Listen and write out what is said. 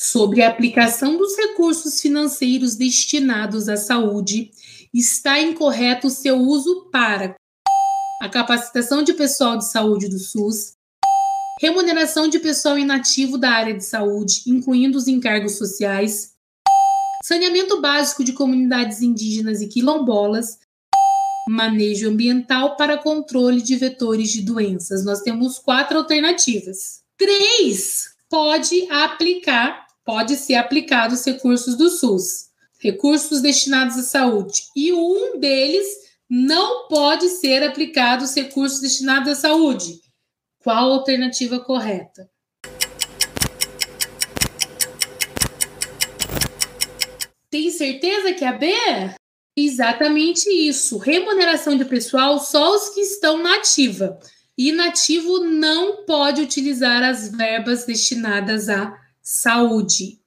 sobre a aplicação dos recursos financeiros destinados à saúde, está incorreto seu uso para a capacitação de pessoal de saúde do SUS, remuneração de pessoal inativo da área de saúde, incluindo os encargos sociais, saneamento básico de comunidades indígenas e quilombolas, manejo ambiental para controle de vetores de doenças. Nós temos quatro alternativas. Três pode aplicar, pode ser aplicado os recursos do SUS, recursos destinados à saúde, e um deles não pode ser aplicado os recursos destinados à saúde. Qual a alternativa correta? Tem certeza que é a B? Exatamente isso. Remuneração de pessoal só os que estão na ativa. Inativo não pode utilizar as verbas destinadas à saúde.